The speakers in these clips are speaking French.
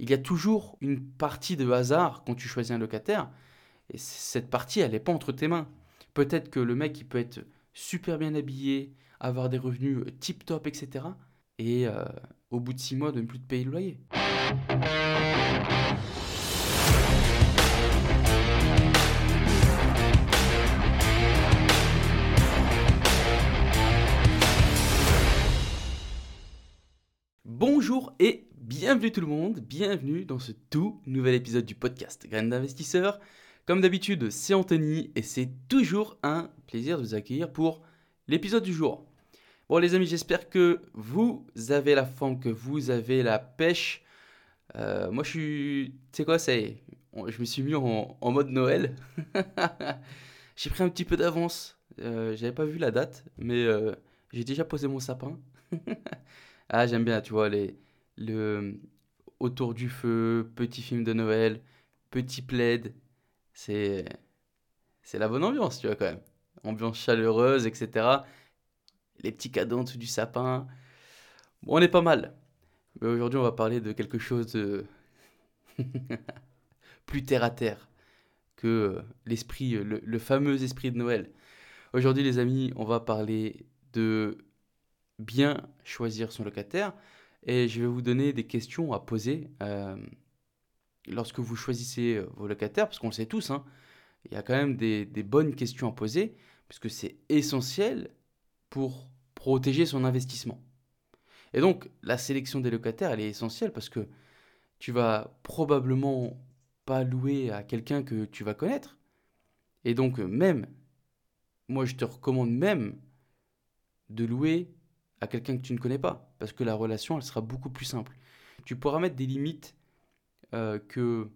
il y a toujours une partie de hasard quand tu choisis un locataire. Et cette partie, elle n'est pas entre tes mains. Peut-être que le mec, il peut être super bien habillé, avoir des revenus tip top, etc. Et euh, au bout de six mois, de ne plus te payer le loyer. Bonjour et bienvenue tout le monde, bienvenue dans ce tout nouvel épisode du podcast Graines d'investisseurs. Comme d'habitude, c'est Anthony et c'est toujours un plaisir de vous accueillir pour l'épisode du jour. Bon les amis, j'espère que vous avez la forme, que vous avez la pêche. Euh, moi je suis... Tu sais quoi, ça je me suis mis en, mode Noël. j'ai pris un petit peu d'avance. Euh, J'avais pas vu la date, mais euh, j'ai déjà posé mon sapin. Ah, j'aime bien, tu vois, les, le, autour du feu, petit film de Noël, petit plaid. C'est, c'est la bonne ambiance, tu vois, quand même. Ambiance chaleureuse, etc. Les petits cadeaux du sapin. Bon, on est pas mal. Mais aujourd'hui, on va parler de quelque chose de plus terre à terre que l'esprit, le, le fameux esprit de Noël. Aujourd'hui, les amis, on va parler de bien choisir son locataire. Et je vais vous donner des questions à poser euh, lorsque vous choisissez euh, vos locataires, parce qu'on le sait tous, hein, il y a quand même des, bonnes questions à poser, puisque c'est essentiel pour protéger son investissement. Et donc, la sélection des locataires, elle est essentielle parce que tu vas probablement pas louer à quelqu'un que tu vas connaître. Et donc, même, moi je te recommande même de louer à quelqu'un que tu ne connais pas, parce que la relation, elle sera beaucoup plus simple. Tu pourras mettre des limites euh, que,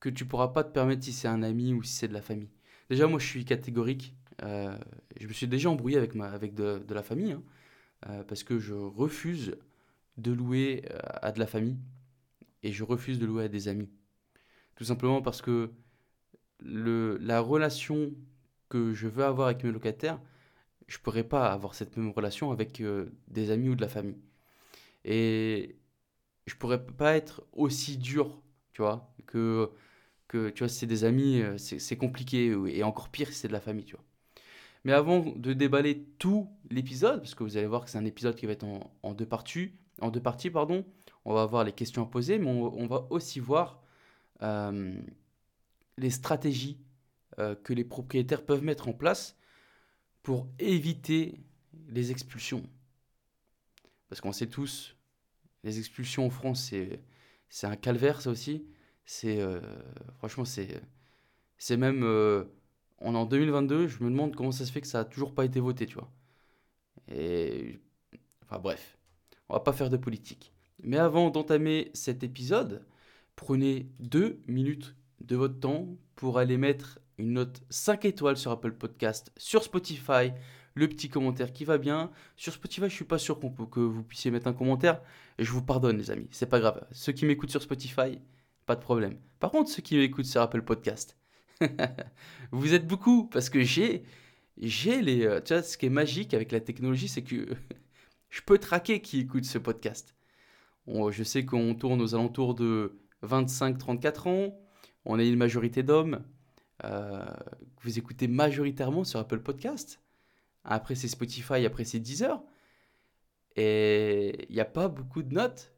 que tu pourras pas te permettre si c'est un ami ou si c'est de la famille. Déjà, moi, je suis catégorique. Euh, je me suis déjà embrouillé avec, de, la famille, hein, euh, parce que je refuse de louer à de la famille et je refuse de louer à des amis. Tout simplement parce que le, la relation que je veux avoir avec mes locataires, je pourrais pas avoir cette même relation avec euh, des amis ou de la famille. Et je pourrais pas être aussi dur, tu vois, que, que tu vois, si c'est des amis, euh, c'est compliqué, et encore pire si c'est de la famille, tu vois. Mais avant de déballer tout l'épisode, parce que vous allez voir que c'est un épisode qui va être en, deux parties, en deux parties, pardon, on va voir les questions à poser, mais on, va aussi voir euh, les stratégies que les propriétaires peuvent mettre en place pour éviter les expulsions. Parce qu'on sait tous, les expulsions en France, c'est, c'est un calvaire, ça aussi. C'est, euh, franchement, c'est, c'est même. Euh, on est en 2022, je me demande comment ça se fait que ça n'a toujours pas été voté, tu vois. Et. Enfin, bref, on va pas faire de politique. Mais avant d'entamer cet épisode, prenez deux minutes de votre temps pour aller mettre une note 5 étoiles sur Apple Podcast, sur Spotify, le petit commentaire qui va bien. Sur Spotify, je suis pas sûr que vous puissiez mettre un commentaire. Et je vous pardonne, les amis, c'est pas grave. Ceux qui m'écoutent sur Spotify, pas de problème. Par contre, ceux qui m'écoutent sur Apple Podcast, vous êtes beaucoup parce que j'ai, j'ai les. Euh, tu vois, ce qui est magique avec la technologie, c'est que je peux traquer qui écoute ce podcast. je sais qu'on tourne aux alentours de 25-34 ans. On est une majorité d'hommes. Euh, que vous écoutez majoritairement sur Apple Podcast. Après, c'est Spotify, après, c'est Deezer. Et il n'y a pas beaucoup de notes.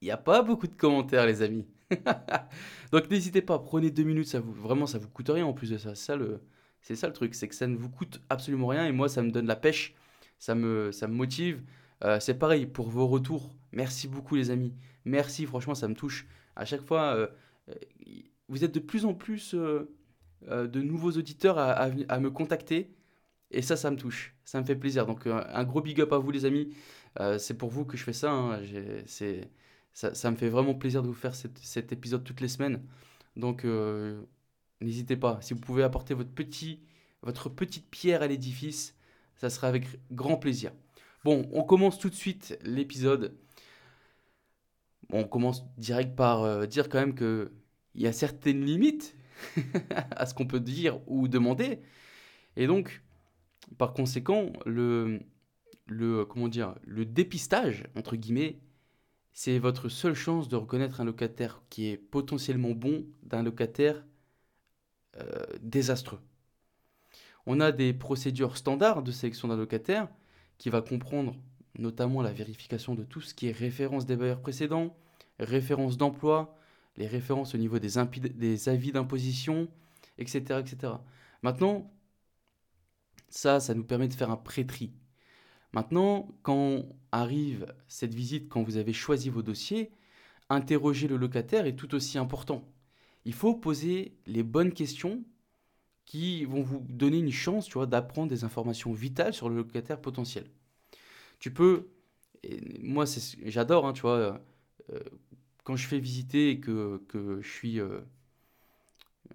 Il n'y a pas beaucoup de commentaires, les amis. Donc n'hésitez pas, prenez deux minutes, ça vous, vraiment ça vous coûte rien en plus de ça. C'est ça le, truc, c'est que ça ne vous coûte absolument rien et moi ça me donne la pêche, ça me, ça me motive. Euh, c'est pareil pour vos retours. Merci beaucoup les amis. Merci, franchement ça me touche. À chaque fois, euh, vous êtes de plus en plus de nouveaux auditeurs à, me contacter. Et ça, ça me touche. Ça me fait plaisir. Donc, euh, un gros big up à vous, les amis. Euh, c'est pour vous que je fais ça. Hein. C'est, ça, me fait vraiment plaisir de vous faire cet épisode toutes les semaines. Donc, n'hésitez pas. Si vous pouvez apporter votre, petit, votre petite pierre à l'édifice, ça sera avec grand plaisir. Bon, on commence tout de suite l'épisode. on commence direct par dire quand même qu'il y a certaines limites à ce qu'on peut dire ou demander. Et donc, par conséquent, le, comment dire, le dépistage, entre guillemets, c'est votre seule chance de reconnaître un locataire qui est potentiellement bon d'un locataire euh, désastreux. On a des procédures standards de sélection d'un locataire qui va comprendre notamment la vérification de tout ce qui est référence des bailleurs précédents, référence d'emploi, les références au niveau des, avis d'imposition, etc., etc. Maintenant, ça, ça nous permet de faire un pré-tri. Maintenant, quand arrive cette visite, quand vous avez choisi vos dossiers, interroger le locataire est tout aussi important. Il faut poser les bonnes questions qui vont vous donner une chance, tu vois, d'apprendre des informations vitales sur le locataire potentiel. Tu peux, moi j'adore, hein, tu vois, euh, quand je fais visiter et que, que je suis euh,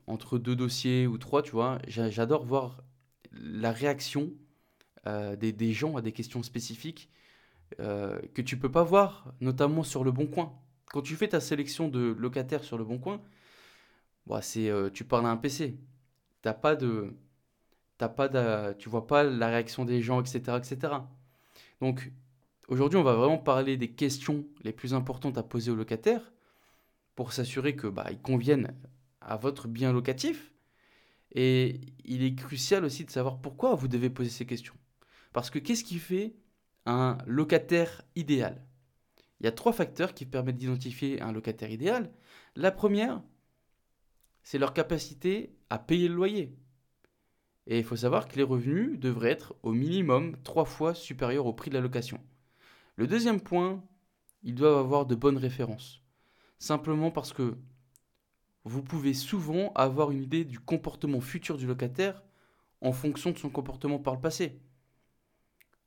entre deux dossiers ou trois, tu vois, j'adore voir la réaction euh, des, gens à des questions spécifiques euh, que tu peux pas voir, notamment sur le Bon Coin. Quand tu fais ta sélection de locataires sur le Bon Coin, bah, c'est, tu parles à un PC. T'as pas de, t'as pas tu vois pas la réaction des gens, etc., etc. Donc aujourd'hui, on va vraiment parler des questions les plus importantes à poser aux locataires pour s'assurer que bah, ils conviennent à votre bien locatif. Et il est crucial aussi de savoir pourquoi vous devez poser ces questions. Parce que qu'est-ce qui fait un locataire idéal? Il y a trois facteurs qui permettent d'identifier un locataire idéal. La première, c'est leur capacité à payer le loyer. Et il faut savoir que les revenus devraient être au minimum trois fois supérieurs au prix de la location. Le deuxième point, ils doivent avoir de bonnes références. Simplement parce que vous pouvez souvent avoir une idée du comportement futur du locataire en fonction de son comportement par le passé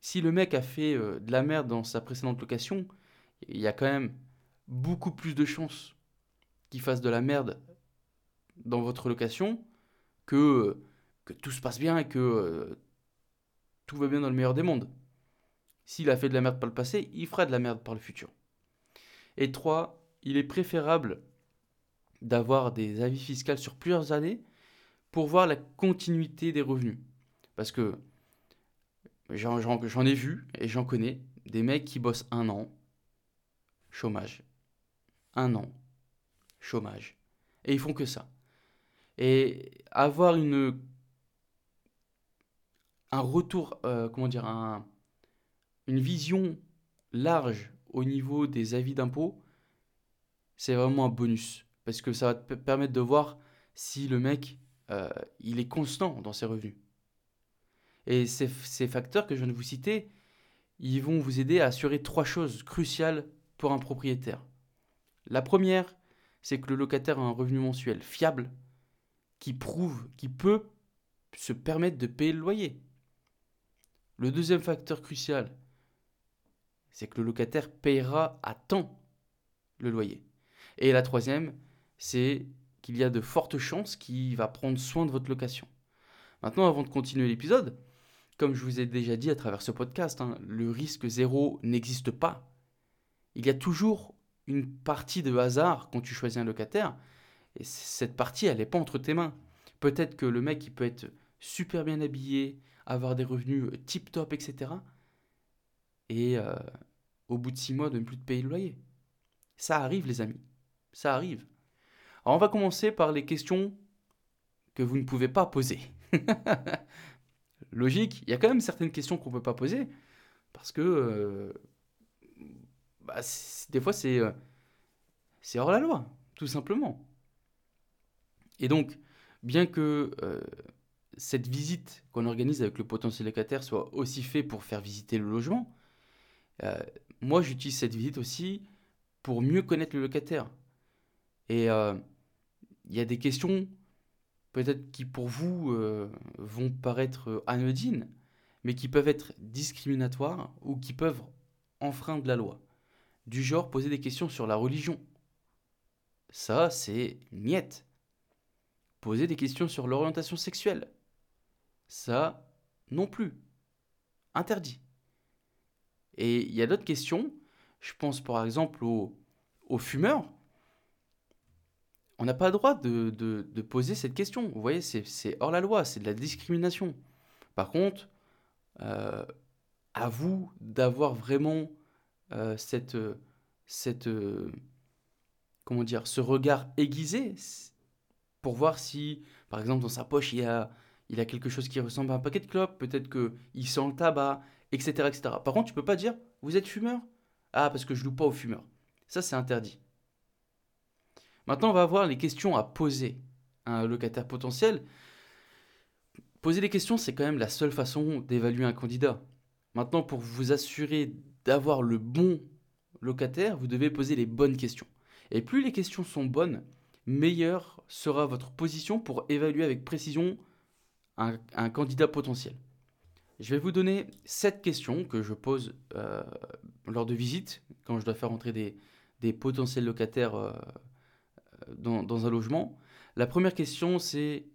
si le mec a fait euh, de la merde dans sa précédente location, il y a quand même beaucoup plus de chances qu'il fasse de la merde dans votre location que, euh, que tout se passe bien et que euh, tout va bien dans le meilleur des mondes. S'il a fait de la merde par le passé, il fera de la merde par le futur. Et trois, il est préférable d'avoir des avis fiscaux sur plusieurs années pour voir la continuité des revenus. Parce que J'en ai vu et j'en connais des mecs qui bossent un an, chômage. Un an, chômage. Et ils font que ça. Et avoir une un retour, euh, comment dire, un, une vision large au niveau des avis d'impôt, c'est vraiment un bonus. Parce que ça va te permettre de voir si le mec, euh, il est constant dans ses revenus. Et ces, facteurs que je viens de vous citer, ils vont vous aider à assurer trois choses cruciales pour un propriétaire. La première, c'est que le locataire a un revenu mensuel fiable qui prouve qu'il peut se permettre de payer le loyer. Le deuxième facteur crucial, c'est que le locataire payera à temps le loyer. Et la troisième, c'est qu'il y a de fortes chances qu'il va prendre soin de votre location. Maintenant, avant de continuer l'épisode, comme je vous ai déjà dit à travers ce podcast, hein, le risque zéro n'existe pas. Il y a toujours une partie de hasard quand tu choisis un locataire, et cette partie, elle n'est pas entre tes mains. Peut-être que le mec, il peut être super bien habillé, avoir des revenus tip-top, etc. Et euh, au bout de six mois, de ne plus te payer le loyer. Ça arrive, les amis. Ça arrive. Alors, on va commencer par les questions que vous ne pouvez pas poser. logique, il y a quand même certaines questions qu'on ne peut pas poser, parce que euh, bah, des fois euh, c'est hors la loi, tout simplement. Et donc, bien que cette visite qu'on organise avec le potentiel locataire soit aussi fait pour faire visiter le logement, moi j'utilise cette visite aussi pour mieux connaître le locataire. Et il y a des questions peut-être qui pour vous euh, vont paraître euh, anodines, mais qui peuvent être discriminatoires ou qui peuvent enfreindre la loi. Du genre poser des questions sur la religion. Ça, c'est niette. Poser des questions sur l'orientation sexuelle. Ça, non plus. Interdit. Et il y a d'autres questions. Je pense par exemple aux, fumeurs on n'a pas le droit de, poser cette question. Vous voyez, c'est hors la loi, c'est de la discrimination. Par contre, euh, à vous d'avoir vraiment euh, cette, cette, euh, comment dire, ce regard aiguisé pour voir si, par exemple, dans sa poche, il a, il a quelque chose qui ressemble à un paquet de clopes, peut-être qu'il sent le tabac, etc.. Par contre, tu peux pas dire, vous êtes fumeur? Ah, parce que je loue pas aux fumeurs. Ça, c'est interdit. Maintenant, on va voir les questions à poser à un locataire potentiel. Poser les questions, c'est quand même la seule façon d'évaluer un candidat. Maintenant, pour vous assurer d'avoir le bon locataire, vous devez poser les bonnes questions. Et plus les questions sont bonnes, meilleure sera votre position pour évaluer avec précision un, candidat potentiel. Je vais vous donner sept questions que je pose euh, lors de visites, quand je dois faire entrer des, potentiels locataires euh, dans, un logement. La première question, c'est,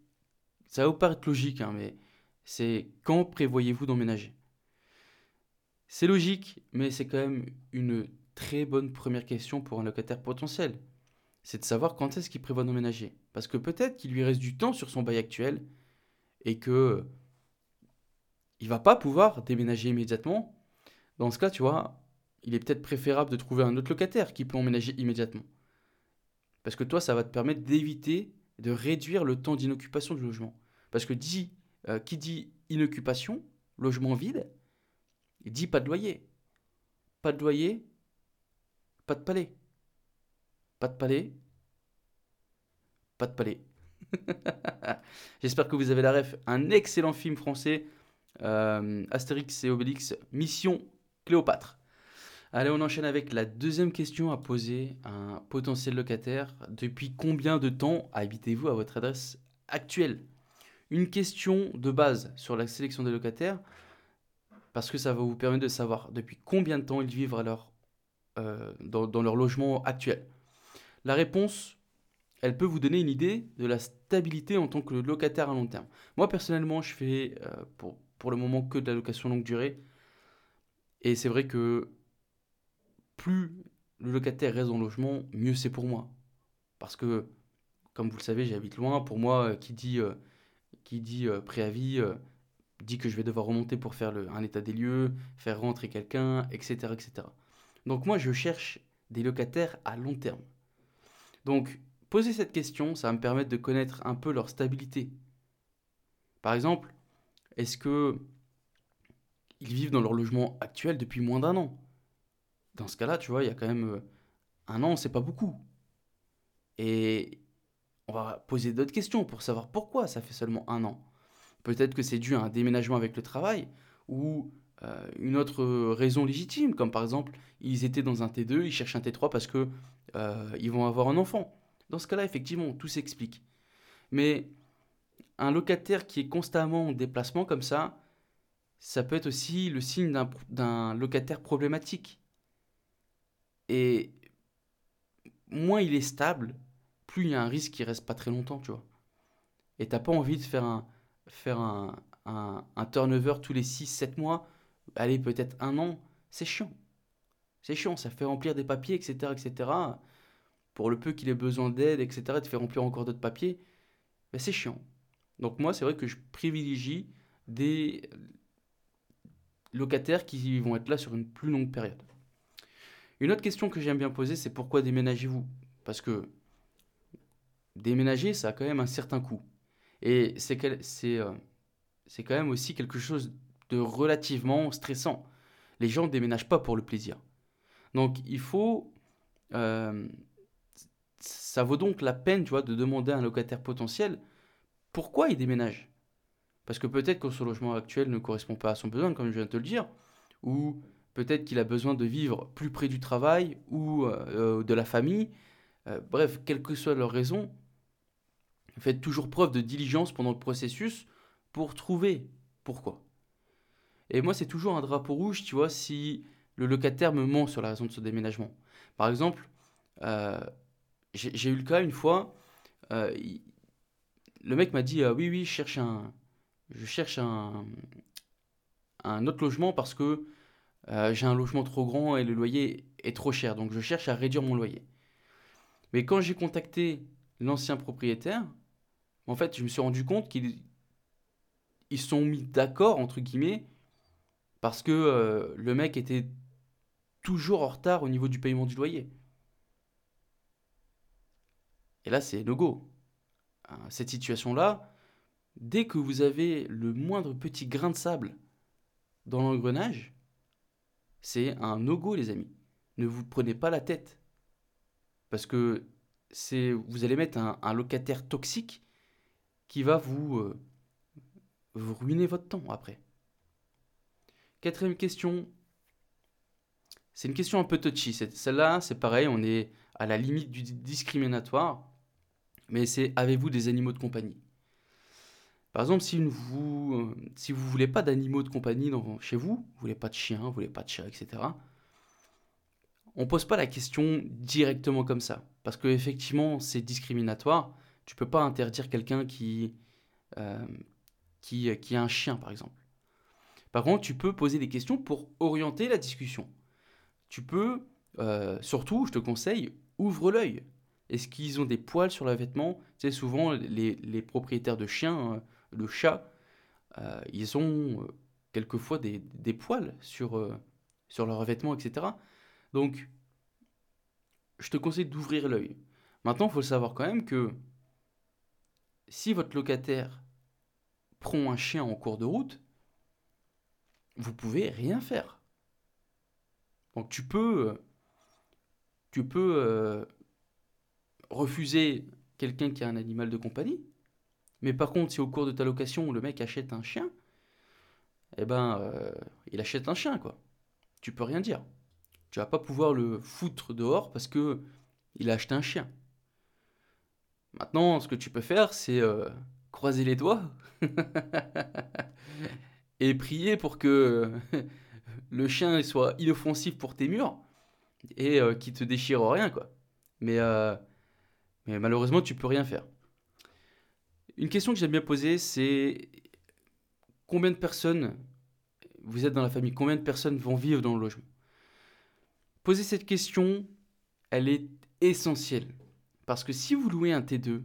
ça va vous paraître logique, hein, mais c'est quand prévoyez-vous d'emménager? C'est logique, mais c'est quand même une très bonne première question pour un locataire potentiel. C'est de savoir quand est-ce qu'il prévoit d'emménager. Parce que peut-être qu'il lui reste du temps sur son bail actuel et que il va pas pouvoir déménager immédiatement. Dans ce cas, tu vois, il est peut-être préférable de trouver un autre locataire qui peut emménager immédiatement. Parce que toi, ça va te permettre d'éviter, de réduire le temps d'inoccupation du logement. Parce que euh, qui dit inoccupation, logement vide, dit pas de loyer. Pas de loyer, pas de palais. Pas de palais, pas de palais. J'espère que vous avez la ref. Un excellent film français, euh, Astérix et Obélix, Mission Cléopâtre. Allez, on enchaîne avec la deuxième question à poser à un potentiel locataire. Depuis combien de temps habitez-vous à votre adresse actuelle? Une question de base sur la sélection des locataires, parce que ça va vous permettre de savoir depuis combien de temps ils vivent euh, dans, leur logement actuel. La réponse, elle peut vous donner une idée de la stabilité en tant que locataire à long terme. Moi, personnellement, je fais euh, pour, pour le moment que de la location longue durée. Et c'est vrai que plus le locataire reste dans le logement, mieux c'est pour moi. Parce que, comme vous le savez, j'habite loin. Pour moi, euh, qui dit, euh, qui dit euh, préavis dit que je vais devoir remonter pour faire un état des lieux, faire rentrer quelqu'un, etc., etc. Donc moi, je cherche des locataires à long terme. Donc, poser cette question, ça va me permettre de connaître un peu leur stabilité. Par exemple, est-ce que ils vivent dans leur logement actuel depuis moins d'un an? Dans ce cas-là, tu vois, il y a quand même euh, un an, c'est pas beaucoup. Et on va poser d'autres questions pour savoir pourquoi ça fait seulement un an. Peut-être que c'est dû à un déménagement avec le travail ou euh, une autre raison légitime, comme par exemple, ils étaient dans un T2, ils cherchent un T3 parce que euh, ils vont avoir un enfant. Dans ce cas-là, effectivement, tout s'explique. Mais un locataire qui est constamment en déplacement comme ça, ça peut être aussi le signe d'un locataire problématique. Et moins il est stable, plus il y a un risque qu'il reste pas très longtemps, tu vois. Et t'as pas envie de faire un, turnover tous les 6-7 mois, allez, peut-être un an, c'est chiant. C'est chiant, ça fait remplir des papiers, etc., etc. Pour le peu qu'il ait besoin d'aide, etc., de faire remplir encore d'autres papiers, ben c'est chiant. Donc moi, c'est vrai que je privilégie des locataires qui vont être là sur une plus longue période. Une autre question que j'aime bien poser, c'est pourquoi déménagez-vous? Parce que déménager, ça a quand même un certain coût. Et c'est euh, quand même aussi quelque chose de relativement stressant. Les gens ne déménagent pas pour le plaisir. Donc il faut... Euh, ça vaut donc la peine, tu vois, de demander à un locataire potentiel pourquoi il déménage? Parce que peut-être que son logement actuel ne correspond pas à son besoin, comme je viens de te le dire, ou Peut-être qu'il a besoin de vivre plus près du travail ou euh, de la famille. Euh, bref, quelle que soit leur raison, faites toujours preuve de diligence pendant le processus pour trouver pourquoi. Et moi, c'est toujours un drapeau rouge, tu vois, si le locataire me ment sur la raison de ce déménagement. Par exemple, euh, j'ai eu le cas une fois, le mec m'a dit oui, oui, je cherche un, je cherche un, un autre logement parce que euh, j'ai un logement trop grand et le loyer est trop cher, donc je cherche à réduire mon loyer. Mais quand j'ai contacté l'ancien propriétaire, en fait, je me suis rendu compte qu'ils ils sont mis d'accord, entre guillemets, parce que euh, le mec était toujours en retard au niveau du paiement du loyer. Et là, c'est no go. Cette situation-là, dès que vous avez le moindre petit grain de sable dans l'engrenage, c'est un no-go, les amis. Ne vous prenez pas la tête. Parce que c'est, vous allez mettre un, locataire toxique qui va vous, euh, vous ruiner votre temps après. Quatrième question. C'est une question un peu touchy. Celle-là, c'est pareil, on est à la limite du discriminatoire mais c'est avez-vous des animaux de compagnie? Par exemple, si vous ne voulez pas d'animaux de compagnie dans, chez vous, vous voulez pas de chiens, vous voulez pas de chats, etc. On pose pas la question directement comme ça, parce que effectivement c'est discriminatoire. Tu peux pas interdire quelqu'un qui, euh, qui a un chien par exemple. Par contre, tu peux poser des questions pour orienter la discussion. Tu peux, euh, surtout, je te conseille, ouvre l'œil. Est-ce qu'ils ont des poils sur le vêtement Tu sais, souvent, les, propriétaires de chiens, euh, le chat, euh, ils ont euh, quelquefois des, poils sur, sur leur vêtement, etc. Donc, je te conseille d'ouvrir l'œil. Maintenant, il faut savoir quand même que si votre locataire prend un chien en cours de route, vous pouvez rien faire. Donc tu peux, tu peux refuser quelqu'un qui a un animal de compagnie. Mais par contre, si au cours de ta location, le mec achète un chien, eh ben, euh, il achète un chien, quoi. Tu peux rien dire. Tu vas pas pouvoir le foutre dehors parce que il a acheté un chien. Maintenant, ce que tu peux faire, c'est euh, croiser les doigts et prier pour que le chien soit inoffensif pour tes murs et euh, qu'il te déchire rien, quoi. Mais mais malheureusement, tu peux rien faire. Une question que j'aime bien poser, c'est combien de personnes, vous êtes dans la famille, combien de personnes vont vivre dans le logement? Poser cette question, elle est essentielle. Parce que si vous louez un T2,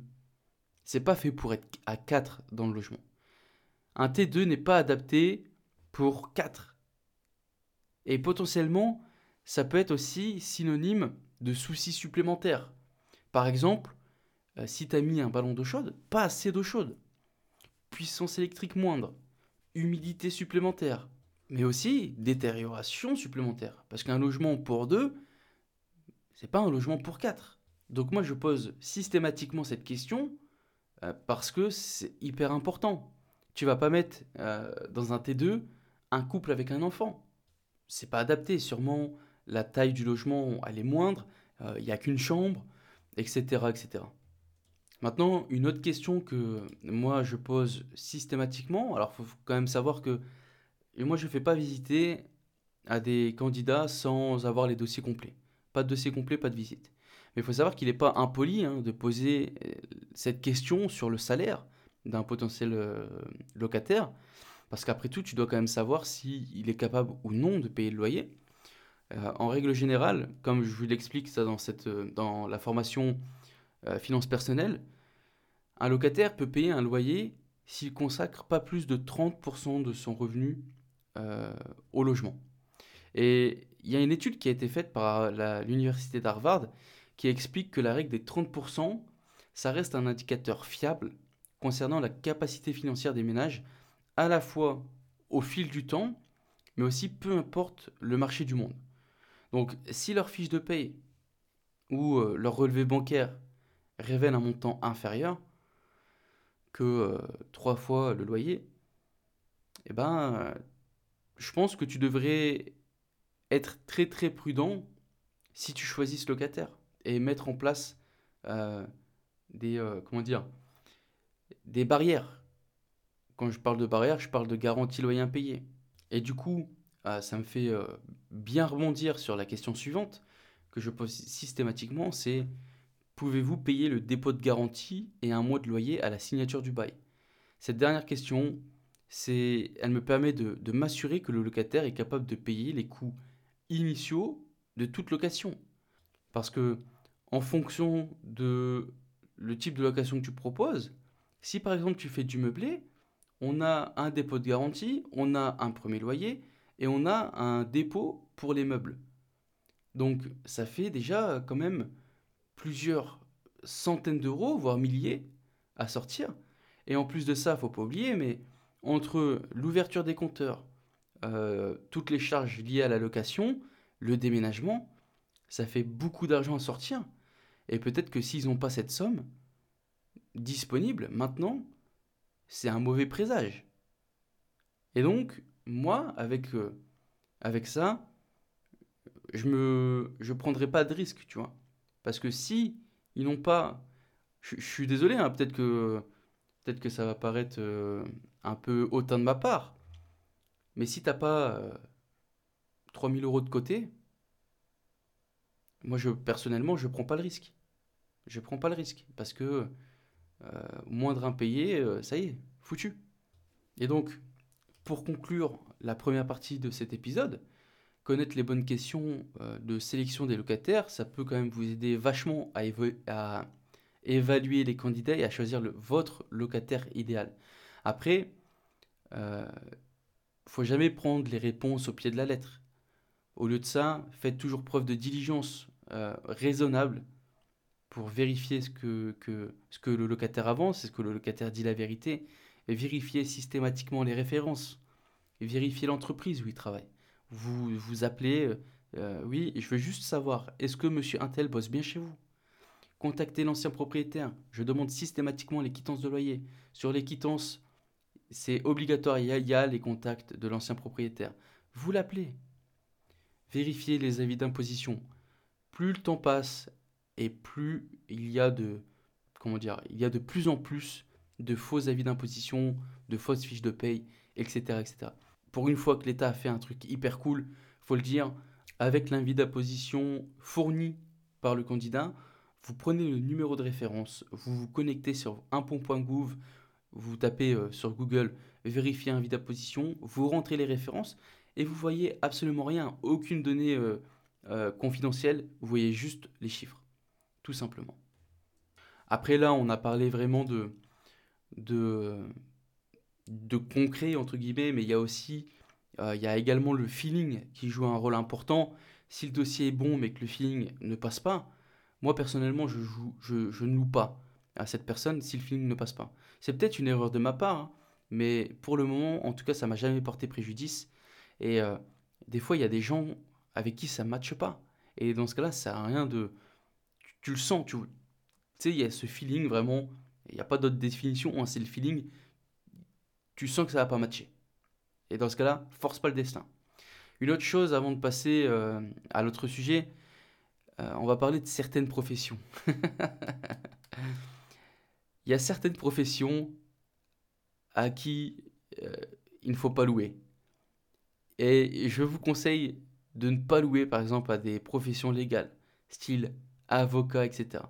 c'est pas fait pour être à 4 dans le logement. Un T2 n'est pas adapté pour 4. Et potentiellement, ça peut être aussi synonyme de soucis supplémentaires. Par exemple, euh, si tu as mis un ballon d'eau chaude, pas assez d'eau chaude. Puissance électrique moindre, humidité supplémentaire, mais aussi détérioration supplémentaire. Parce qu'un logement pour deux, c'est pas un logement pour quatre. Donc moi je pose systématiquement cette question euh, parce que c'est hyper important. Tu vas pas mettre euh, dans un T2 un couple avec un enfant. C'est pas adapté. Sûrement la taille du logement elle est moindre. Il n'y a qu'une chambre etc., etc. Maintenant, une autre question que moi je pose systématiquement, alors faut quand même savoir que moi je ne fais pas visiter à des candidats sans avoir les dossiers complets. Pas de dossier complet, pas de visite. Mais il faut savoir qu'il n'est pas impoli hein, de poser euh, cette question sur le salaire d'un potentiel euh, locataire, parce qu'après tout, tu dois quand même savoir s'il est capable ou non de payer le loyer. Euh, en règle générale, comme je vous l'explique ça dans, cette, euh, dans la formation euh, finance personnelle, un locataire peut payer un loyer s'il consacre pas plus de 30% de son revenu au logement. Et il y a une étude qui a été faite par l'université d'Harvard qui explique que la règle des 30%, ça reste un indicateur fiable concernant la capacité financière des ménages, à la fois au fil du temps, mais aussi peu importe le marché du monde. Donc, si leur fiche de paye ou euh, leur relevé bancaire révèle un montant inférieur que euh, trois fois le loyer, eh ben, je pense que tu devrais être très très prudent si tu choisis ce locataire et mettre en place euh, des comment dire des barrières. Quand je parle de barrières, je parle de garantie loyer impayé. Et du coup, ça me fait euh, bien rebondir sur la question suivante que je pose systématiquement, c'est pouvez-vous payer le dépôt de garantie et un mois de loyer à la signature du bail? Cette dernière question, c'est, elle me permet de, de m'assurer que le locataire est capable de payer les coûts initiaux de toute location. Parce que en fonction de le type de location que tu proposes, si par exemple tu fais du meublé, on a un dépôt de garantie, on a un premier loyer, et on a un dépôt pour les meubles. Donc ça fait déjà quand même plusieurs centaines d'euros, voire milliers, à sortir. Et en plus de ça, faut pas oublier, mais entre l'ouverture des compteurs, euh, toutes les charges liées à la location, le déménagement, ça fait beaucoup d'argent à sortir. Et peut-être que s'ils n'ont pas cette somme disponible maintenant, c'est un mauvais présage. Et donc, moi, avec, euh, avec ça, je me je prendrai pas de risque, tu vois. Parce que si ils n'ont pas... Je, suis désolé, hein, peut-être que, peut que ça va paraître euh, un peu hautain de ma part. Mais si t'as pas 3000 euh, euros de côté, moi je personnellement je prends pas le risque. Je prends pas le risque parce que euh, moindre impayé, ça y est, foutu. Et donc, pour conclure la première partie de cet épisode, connaître les bonnes questions euh, de sélection des locataires, ça peut quand même vous aider vachement à, évaluer les candidats et à choisir votre locataire idéal. Après, euh, faut jamais prendre les réponses au pied de la lettre. Au lieu de ça, faites toujours preuve de diligence euh, raisonnable pour vérifier ce que, le locataire avance, est-ce que le locataire dit la vérité, vérifiez systématiquement les références, vérifiez l'entreprise où il travaille. Vous vous appelez, euh, euh, oui, je veux juste savoir, est-ce que monsieur Intel bosse bien chez vous? Contactez l'ancien propriétaire. Je demande systématiquement les quittances de loyer. Sur les quittances, c'est obligatoire, il y, a, les contacts de l'ancien propriétaire. Vous l'appelez. Vérifiez les avis d'imposition. Plus le temps passe et plus il y a de comment dire, il y a de plus en plus de faux avis d'imposition, de fausses fiches de paye, etc., etc. Pour une fois que l'État a fait un truc hyper cool, faut le dire, avec l'avis d'imposition fourni par le candidat, vous prenez le numéro de référence, vous vous connectez sur impont.gouv vous tapez euh, sur Google vérifier un vide position, vous rentrez les références et vous voyez absolument rien, aucune donnée euh, euh, confidentielle, vous voyez juste les chiffres, tout simplement. Après là, on a parlé vraiment de, de, concret, entre guillemets, mais il y a aussi, il y a également le feeling qui joue un rôle important. Si le dossier est bon mais que le feeling ne passe pas, moi personnellement, je, joue, je, ne loue pas à cette personne si le feeling ne passe pas. C'est peut-être une erreur de ma part, hein, mais pour le moment, en tout cas, ça m'a jamais porté préjudice. Et euh, des fois, il y a des gens avec qui ça ne matche pas. Et dans ce cas-là, ça n'a rien de. Tu, le sens, tu sais, il y a ce feeling vraiment. Il n'y a pas d'autre définition, hein, c'est le feeling. Tu sens que ça va pas matcher. Et dans ce cas-là, force pas le destin. Une autre chose avant de passer euh, à l'autre sujet, euh, on va parler de certaines professions. il y a certaines professions à qui euh, il ne faut pas louer. Et je vous conseille de ne pas louer, par exemple, à des professions légales, style avocat, etc.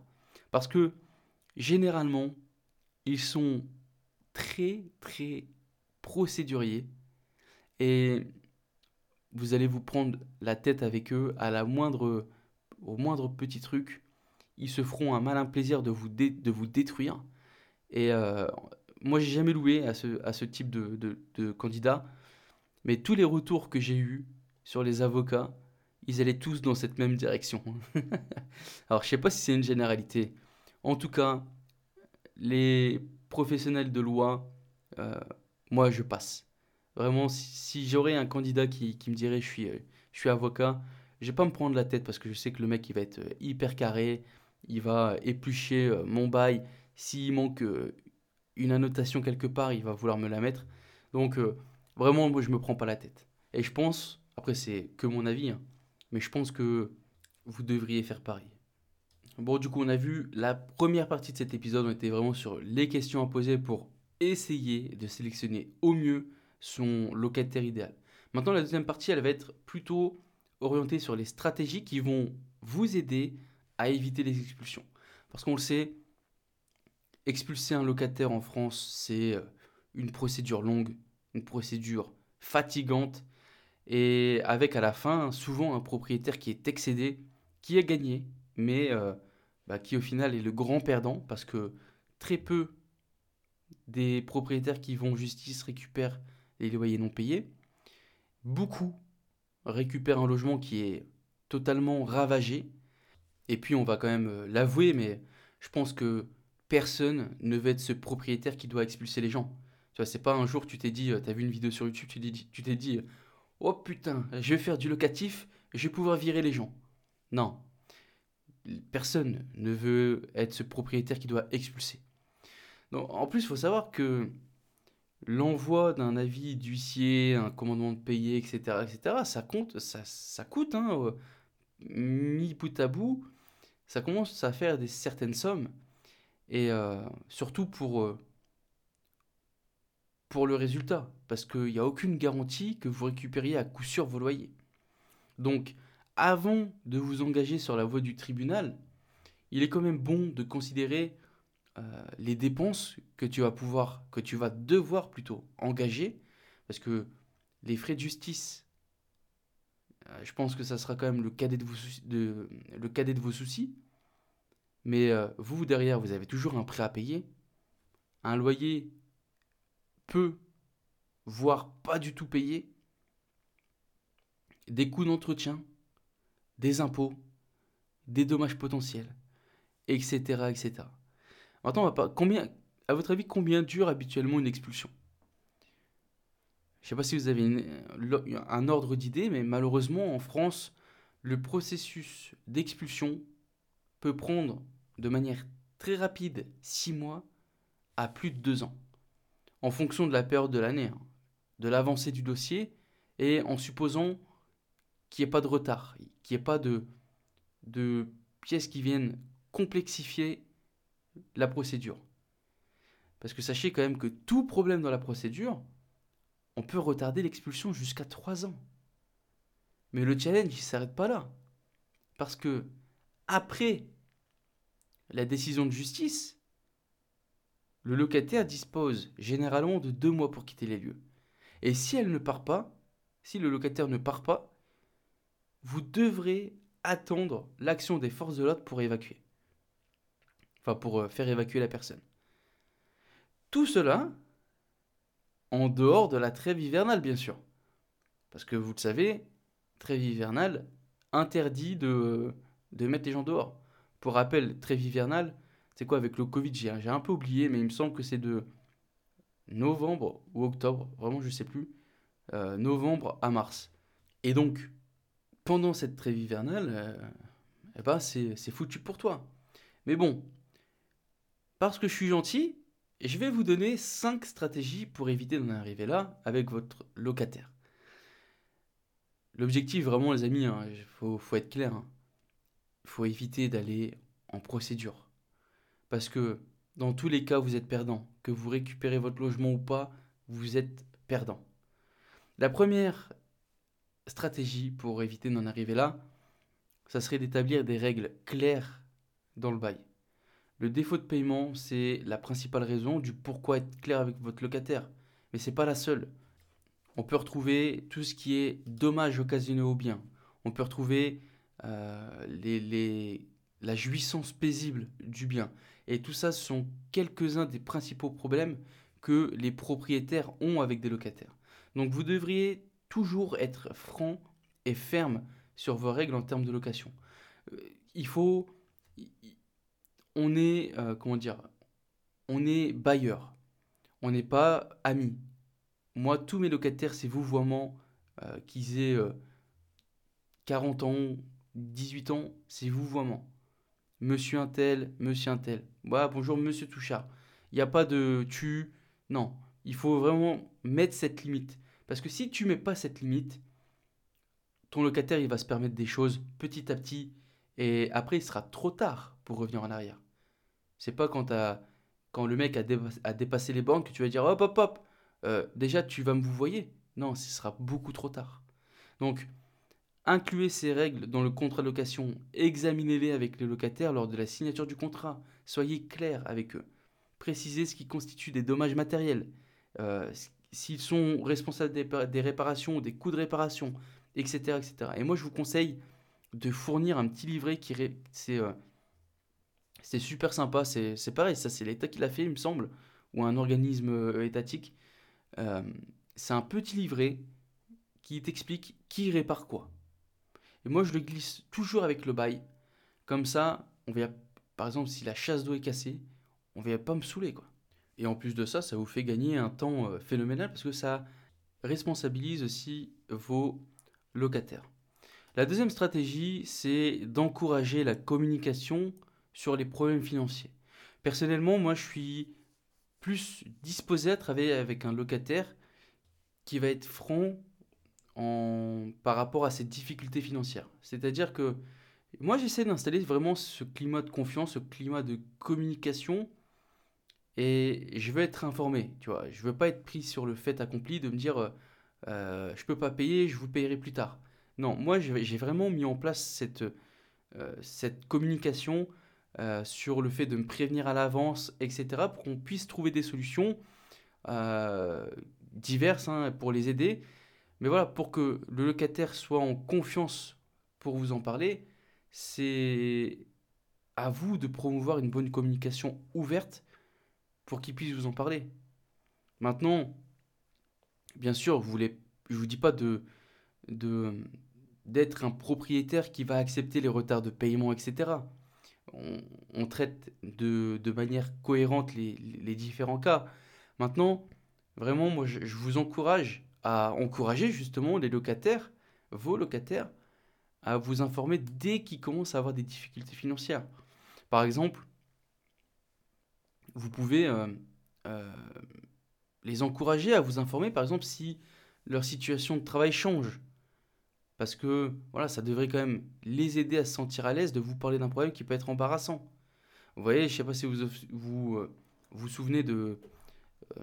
Parce que généralement, ils sont très, très procéduriers et vous allez vous prendre la tête avec eux à la moindre, au moindre petit truc. Ils se feront un malin plaisir de vous, de vous détruire et euh, moi, j'ai jamais loué à ce, à ce type de, de, candidat. Mais tous les retours que j'ai eus sur les avocats, ils allaient tous dans cette même direction. Alors, je sais pas si c'est une généralité. En tout cas, les professionnels de loi, euh, moi, je passe. Vraiment, si, j'aurais un candidat qui, me dirait je suis, je suis avocat, je vais pas me prendre la tête parce que je sais que le mec, il va être hyper carré, il va éplucher euh, mon bail, s'il manque euh, une annotation quelque part, il va vouloir me la mettre. Donc euh, vraiment, moi, je me prends pas la tête. Et je pense, après c'est que mon avis, hein, mais je pense que vous devriez faire pareil. Bon, du coup, on a vu la première partie de cet épisode, on était vraiment sur les questions à poser pour essayer de sélectionner au mieux son locataire idéal. Maintenant, la deuxième partie, elle va être plutôt orientée sur les stratégies qui vont vous aider à éviter les expulsions. Parce qu'on le sait, expulser un locataire en France, c'est euh, une procédure longue, une procédure fatigante, et avec à la fin souvent un propriétaire qui est excédé, qui a gagné, mais euh, bah, qui au final est le grand perdant, parce que très peu des propriétaires qui vont en justice récupèrent les loyers non payés. Beaucoup récupèrent un logement qui est totalement ravagé. Et puis on va quand même euh, l'avouer, mais je pense que personne ne veut être ce propriétaire qui doit expulser les gens. Tu vois, c'est pas un jour tu t'es dit, tu as vu une vidéo sur YouTube, tu t'es dit, oh putain, je vais faire du locatif, je vais pouvoir virer les gens. Non, personne ne veut être ce propriétaire qui doit expulser. Donc, en plus, il faut savoir que l'envoi d'un avis d'huissier, un commandement de payer, etc., etc., ça compte, ça, ça coûte, hein, euh, mis bout à bout, ça commence à faire des certaines sommes, et euh, surtout pour, euh, pour le résultat, parce qu'il n'y a aucune garantie que vous récupériez à coup sûr vos loyers. Donc, avant de vous engager sur la voie du tribunal, il est quand même bon de considérer euh, les dépenses que tu vas pouvoir, que tu vas devoir plutôt engager, parce que les frais de justice, euh, je pense que ça sera quand même le cadet de vos, soucis. Mais euh, vous, derrière, vous avez toujours un prêt à payer. Un loyer peu, voire pas du tout payé. Des coûts d'entretien, des impôts, des dommages potentiels, etc. etc. Maintenant, on va pas, combien, à votre avis, combien dure habituellement une expulsion? Je ne sais pas si vous avez un ordre d'idée, mais malheureusement, en France, le processus d'expulsion peut prendre de manière très rapide 6 mois à plus de 2 ans, en fonction de la période de l'année, hein, de l'avancée du dossier, et en supposant qu'il n'y ait pas de retard, qu'il n'y ait pas de, pièces qui viennent complexifier la procédure. Parce que sachez quand même que tout problème dans la procédure, on peut retarder l'expulsion jusqu'à 3 ans. Mais le challenge, il ne s'arrête pas là. Parce que après la décision de justice, le locataire dispose généralement de deux mois pour quitter les lieux. Et si elle ne part pas, si le locataire ne part pas, vous devrez attendre l'action des forces de l'ordre pour évacuer. Enfin, pour euh, faire évacuer la personne. Tout cela en dehors de la trêve hivernale, bien sûr. Parce que vous le savez, trêve hivernale interdit de, mettre les gens dehors. Pour rappel, trêve hivernale, c'est quoi avec le Covid? J'ai un peu oublié, mais il me semble que c'est de novembre ou octobre, vraiment je ne sais plus, euh, novembre à mars. Et donc, pendant cette trêve hivernale, euh, eh ben c'est foutu pour toi. Mais bon, parce que je suis gentil, je vais vous donner 5 stratégies pour éviter d'en arriver là avec votre locataire. L'objectif, vraiment, les amis, il hein, faut, être clair. Il hein. faut éviter d'aller en procédure. Parce que dans tous les cas, vous êtes perdant. Que vous récupérez votre logement ou pas, vous êtes perdant. La première stratégie pour éviter d'en arriver là, ça serait d'établir des règles claires dans le bail. Le défaut de paiement, c'est la principale raison du pourquoi être clair avec votre locataire. Mais ce n'est pas la seule. On peut retrouver tout ce qui est dommage occasionné au bien. On peut retrouver euh, les, la jouissance paisible du bien. Et tout ça, sont quelques-uns des principaux problèmes que les propriétaires ont avec des locataires. Donc vous devriez toujours être franc et ferme sur vos règles en termes de location. Euh, il faut. On est. Euh, comment dire On est bailleur. On n'est pas ami. Moi, tous mes locataires, c'est vouvoiement, euh, qu'ils aient 40 ans, 18 ans, c'est vouvoiement. Monsieur un tel, monsieur un tel. Voilà, bonjour monsieur Touchard. Il n'y a pas de tu. Non, il faut vraiment mettre cette limite. Parce que si tu mets pas cette limite, ton locataire il va se permettre des choses petit à petit et après il sera trop tard pour revenir en arrière. C'est pas quand, quand le mec a, dépassé les bornes que tu vas dire hop hop hop, euh, déjà tu vas me vous voyez. Non, ce sera beaucoup trop tard. Donc, incluez ces règles dans le contrat de location, examinez-les avec les locataires lors de la signature du contrat, soyez clair avec eux, précisez ce qui constitue des dommages matériels, euh, s'ils sont responsables des, réparations, des coûts de réparation, etc., etc. Et moi, je vous conseille de fournir un petit livret qui... C'est euh, c'est super sympa, c'est pareil, ça c'est l'État qui l'a fait, il me semble, ou un organisme euh, étatique. Euh, c'est un petit livret qui t'explique qui répare quoi. Et moi, je le glisse toujours avec le bail. Comme ça, on va, par exemple, si la chasse d'eau est cassée, on va pas me saouler, quoi. Et en plus de ça, ça vous fait gagner un temps euh, phénoménal parce que ça responsabilise aussi vos locataires. La deuxième stratégie, c'est d'encourager la communication sur les problèmes financiers. Personnellement, moi, je suis plus disposé à travailler avec un locataire qui va être franc par rapport à ses difficultés financières. C'est-à-dire que moi, j'essaie d'installer vraiment ce climat de confiance, ce climat de communication, et je veux être informé, tu vois. Je veux pas être pris sur le fait accompli de me dire, euh, euh je peux pas payer, je vous payerai plus tard. Non, moi, j'ai vraiment mis en place cette, euh, cette communication euh, sur le fait de me prévenir à l'avance, etc., pour qu'on puisse trouver des solutions diverses hein, pour les aider. Mais voilà, pour que le locataire soit en confiance pour vous en parler, c'est à vous de promouvoir une bonne communication ouverte pour qu'il puisse vous en parler. Maintenant, bien sûr, je ne vous dis pas de, d'être un propriétaire qui va accepter les retards de paiement, etc. On, traite de, manière cohérente les, différents cas. Maintenant, vraiment, moi, je vous encourage à encourager justement les locataires, vos locataires, à vous informer dès qu'ils commencent à avoir des difficultés financières. Par exemple, vous pouvez euh, euh, les encourager à vous informer, par exemple, si leur situation de travail change. Parce que voilà, ça devrait quand même les aider à se sentir à l'aise de vous parler d'un problème qui peut être embarrassant. Vous voyez, je ne sais pas si vous vous, euh, vous souvenez de,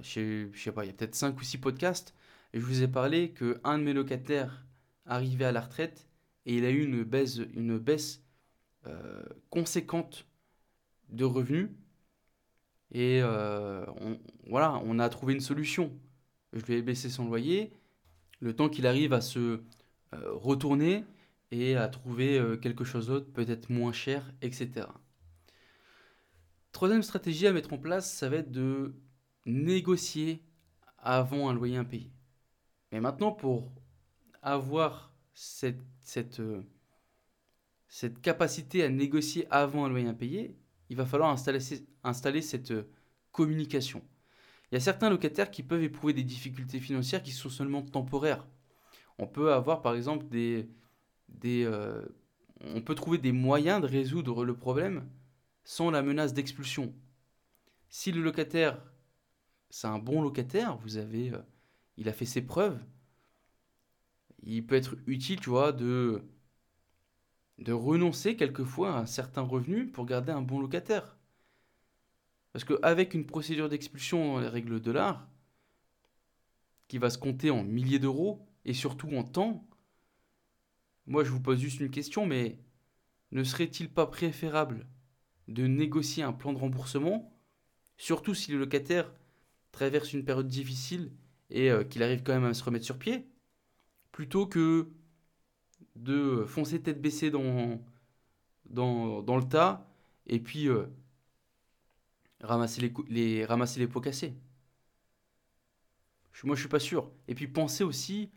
je sais pas, il y a peut-être 5 ou 6 podcasts, et je vous ai parlé qu'un de mes locataires arrivait à la retraite et il a eu une baisse, une baisse conséquente de revenus et euh, voilà, on a trouvé une solution. Je lui ai baissé son loyer, le temps qu'il arrive à se euh, retourner et à trouver euh, quelque chose d'autre, peut-être moins cher, etc. Troisième stratégie à mettre en place, ça va être de négocier avant un loyer impayé. Mais maintenant, pour avoir cette, cette capacité à négocier avant un loyer impayé, il va falloir installer, cette euh, communication. Il y a certains locataires qui peuvent éprouver des difficultés financières qui sont seulement temporaires. On peut avoir par exemple des... des euh, on peut trouver des moyens de résoudre le problème sans la menace d'expulsion. Si le locataire, c'est un bon locataire, vous avez, euh, il a fait ses preuves, il peut être utile, tu vois, de de renoncer quelquefois à un certain revenu pour garder un bon locataire. Parce qu'avec une procédure d'expulsion dans les règles de l'art, qui va se compter en milliers d'euros, et surtout en temps, moi je vous pose juste une question, mais ne serait-il pas préférable de négocier un plan de remboursement, surtout si le locataire traverse une période difficile et euh, qu'il arrive quand même à se remettre sur pied, plutôt que de foncer tête baissée dans, dans, le tas et puis euh, ramasser, les, ramasser les pots cassés. Moi, je suis pas sûr. Et puis, pensez aussi,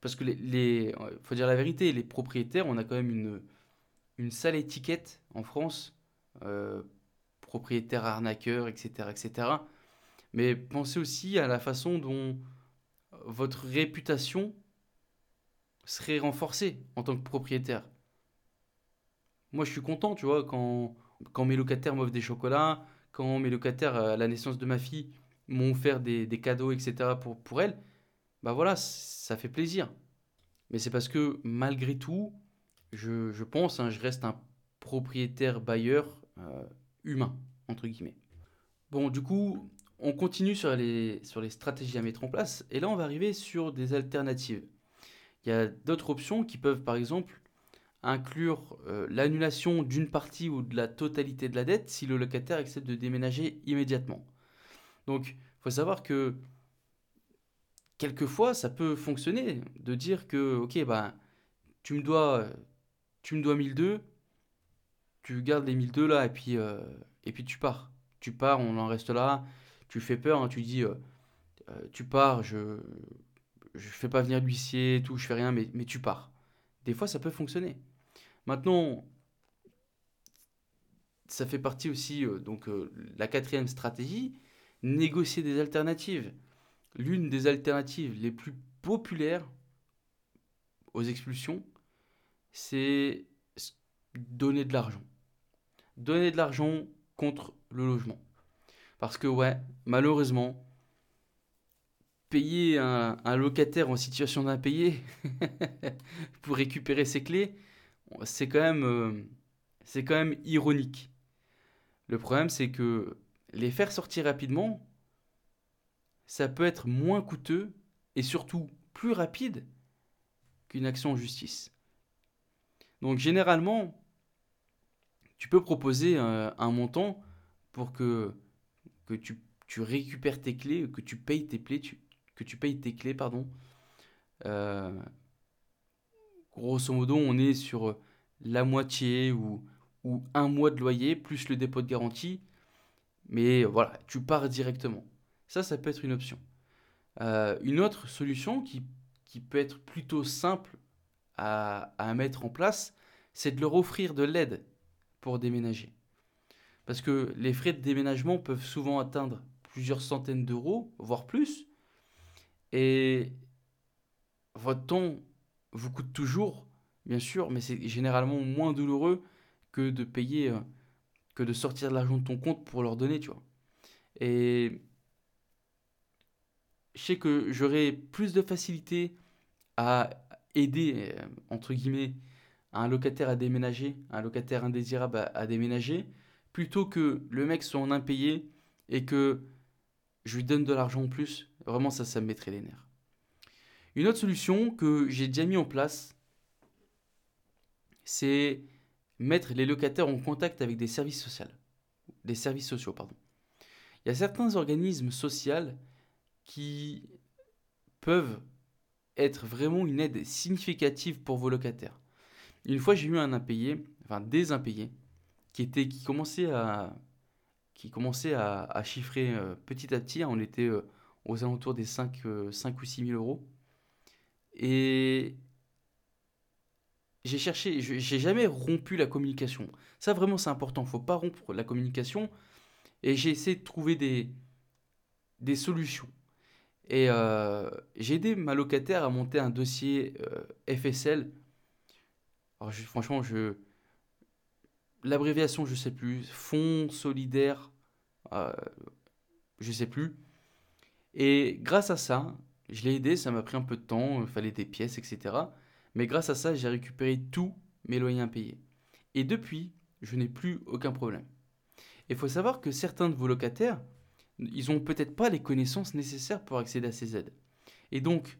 parce que les, faut dire la vérité, les propriétaires, on a quand même une, une sale étiquette en France, euh, propriétaire arnaqueur, etc., etc. Mais pensez aussi à la façon dont votre réputation serait renforcé en tant que propriétaire. Moi, je suis content, tu vois, quand, quand mes locataires m'offrent des chocolats, quand mes locataires, à la naissance de ma fille, m'ont offert des, cadeaux, etc. pour, pour elle. Bah voilà, ça fait plaisir. Mais c'est parce que malgré tout, je, je pense, hein, je reste un propriétaire bailleur euh, humain, entre guillemets. Bon, du coup, on continue sur les, sur les stratégies à mettre en place. Et là, on va arriver sur des alternatives. Il y a d'autres options qui peuvent par exemple inclure euh, l'annulation d'une partie ou de la totalité de la dette si le locataire accepte de déménager immédiatement. Donc il faut savoir que quelquefois ça peut fonctionner de dire que ok bah tu me dois tu me dois 1002 tu gardes les 1002 là et puis euh, et puis tu pars tu pars on en reste là tu fais peur hein, tu dis euh, tu pars je je fais pas venir l'huissier tout, je fais rien, mais, mais tu pars. des fois ça peut fonctionner. Maintenant, ça fait partie aussi, euh, donc euh, la quatrième stratégie, négocier des alternatives. L'une des alternatives les plus populaires aux expulsions, c'est donner de l'argent. Donner de l'argent contre le logement. Parce que ouais, malheureusement, payer un, locataire en situation d'impayé pour récupérer ses clés, c'est quand même, euh, c'est quand même ironique. Le problème, c'est que les faire sortir rapidement, ça peut être moins coûteux et surtout plus rapide qu'une action en justice. Donc généralement, tu peux proposer un, montant pour que, que tu, récupères tes clés, que tu payes tes clés, que tu payes tes clés, pardon. Euh, grosso modo, on est sur la moitié ou, un mois de loyer plus le dépôt de garantie. Mais voilà, tu pars directement. Ça, ça peut être une option. Euh, une autre solution qui, peut être plutôt simple à mettre en place, c'est de leur offrir de l'aide pour déménager. Parce que les frais de déménagement peuvent souvent atteindre plusieurs centaines d'euros, voire plus. Et votre temps vous coûte toujours, bien sûr, mais c'est généralement moins douloureux que de payer, euh, que de sortir de l'argent de ton compte pour leur donner, tu vois. Et je sais que j'aurai plus de facilité à aider, euh, entre guillemets, un locataire à déménager, un locataire indésirable à, déménager, plutôt que le mec soit en impayé et que je lui donne de l'argent en plus. Vraiment, ça, ça me mettrait les nerfs. Une autre solution que j'ai déjà mis en place, c'est mettre les locataires en contact avec des services sociaux. Des services sociaux, pardon. Il y a certains organismes sociaux qui peuvent être vraiment une aide significative pour vos locataires. Une fois, j'ai eu un impayé, enfin des impayés, qui, était, qui commençait à, qui commençait à, chiffrer euh, petit à petit. On était euh, aux alentours des 5, 5 euh, ou 6 000 euros. Et j'ai cherché, j'ai jamais rompu la communication. Ça vraiment c'est important, faut pas rompre la communication. Et j'ai essayé de trouver des, des solutions. Et euh, j'ai aidé ma locataire à monter un dossier euh, FSL. Alors franchement, je l'abréviation je sais plus, Fonds solidaire, euh, je sais plus. Et grâce à ça, je l'ai aidé, ça m'a pris un peu de temps, il fallait des pièces, etc. Mais grâce à ça, j'ai récupéré tous mes loyers impayés. Et depuis, je n'ai plus aucun problème. Il faut savoir que certains de vos locataires, ils n'ont peut-être pas les connaissances nécessaires pour accéder à ces aides. Et donc,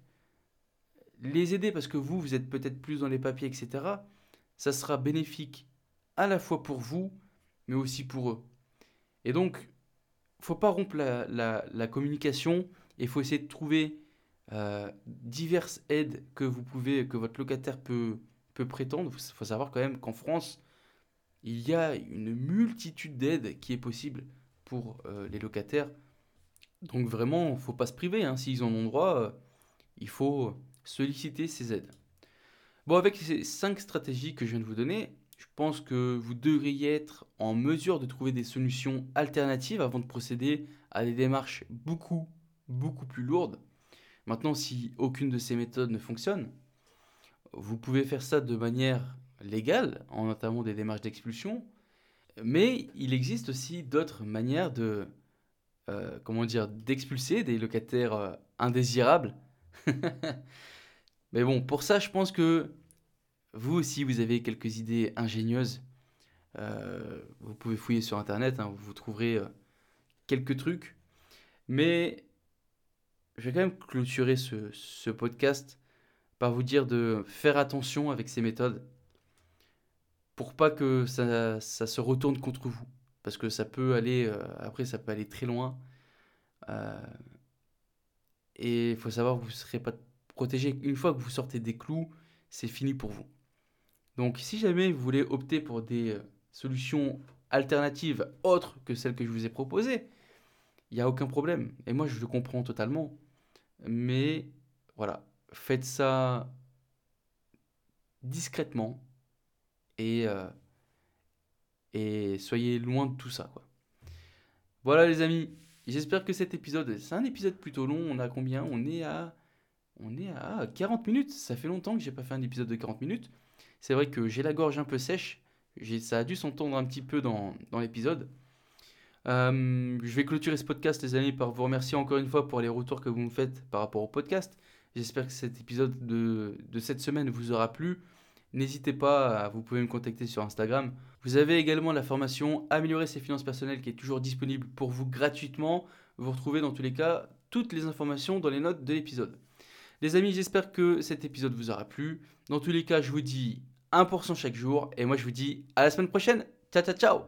les aider parce que vous, vous êtes peut-être plus dans les papiers, etc., ça sera bénéfique à la fois pour vous, mais aussi pour eux. Et donc, faut pas rompre la, communication, il faut essayer de trouver euh, diverses aides que vous pouvez, que votre locataire peut, peut prétendre. Il faut savoir quand même qu'en France, il y a une multitude d'aides qui est possible pour euh, les locataires. Donc vraiment, faut pas se priver. Hein. S'ils en ont droit, euh, il faut solliciter ces aides. Bon, avec ces cinq stratégies que je viens de vous donner, je pense que vous devriez être en mesure de trouver des solutions alternatives avant de procéder à des démarches beaucoup, beaucoup plus lourdes. Maintenant, si aucune de ces méthodes ne fonctionne, vous pouvez faire ça de manière légale, en notamment des démarches d'expulsion, mais il existe aussi d'autres manières de, euh, comment dire, d'expulser des locataires euh, indésirables. mais bon, pour ça, je pense que vous aussi, vous avez quelques idées ingénieuses. Euh, vous pouvez fouiller sur Internet, hein, vous trouverez quelques trucs. Mais je vais quand même clôturer ce, podcast par vous dire de faire attention avec ces méthodes pour pas que ça, se retourne contre vous. Parce que ça peut aller, euh, après ça peut aller très loin. Euh, et il faut savoir vous ne serez pas protégé. Une fois que vous sortez des clous, c'est fini pour vous. Donc si jamais vous voulez opter pour des euh, solutions alternatives autres que celles que je vous ai proposées, il n'y a aucun problème. Et moi je le comprends totalement. Mais voilà, faites ça discrètement et, euh, soyez loin de tout ça. Voilà les amis, j'espère que cet épisode, c'est un épisode plutôt long, on a combien? On est à... On est à 40 minutes, ça fait longtemps que j'ai pas fait un épisode de 40 minutes. C'est vrai que j'ai la gorge un peu sèche, ça a dû s'entendre un petit peu dans, l'épisode. Euh, je vais clôturer ce podcast, les amis, par vous remercier encore une fois pour les retours que vous me faites par rapport au podcast. J'espère que cet épisode de, de, cette semaine vous aura plu. N'hésitez pas, vous pouvez me contacter sur Instagram. Vous avez également la formation Améliorer ses finances personnelles qui est toujours disponible pour vous gratuitement. Vous retrouvez dans tous les cas toutes les informations dans les notes de l'épisode. Les amis, j'espère que cet épisode vous aura plu. Dans tous les cas, je vous dis 1% chaque jour et moi je vous dis à la semaine prochaine. Ciao ciao ciao